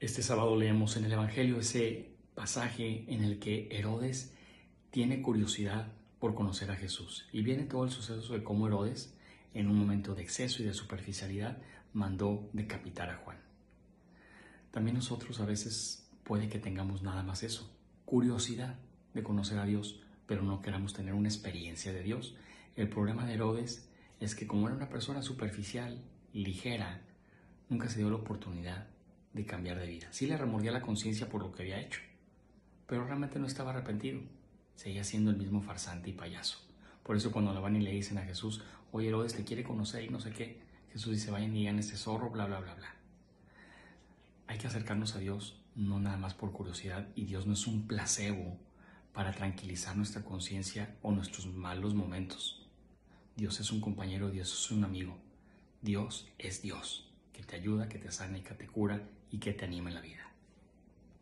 Este sábado leemos en el Evangelio ese pasaje en el que Herodes tiene curiosidad por conocer a Jesús. Y viene todo el suceso de cómo Herodes, en un momento de exceso y de superficialidad, mandó decapitar a Juan. También nosotros a veces puede que tengamos nada más eso, curiosidad de conocer a Dios, pero no queramos tener una experiencia de Dios. El problema de Herodes es que como era una persona superficial, ligera, nunca se dio la oportunidad de cambiar de vida. Sí le remordía la conciencia por lo que había hecho, pero realmente no estaba arrepentido. Seguía siendo el mismo farsante y payaso. Por eso cuando le van y le dicen a Jesús, oye Herodes te quiere conocer y no sé qué, Jesús dice, vayan y digan este zorro, bla, bla, bla, bla. Hay que acercarnos a Dios no nada más por curiosidad y Dios no es un placebo para tranquilizar nuestra conciencia o nuestros malos momentos. Dios es un compañero, Dios es un amigo. Dios es Dios, que te ayuda, que te sana y que te cura y que te anima en la vida.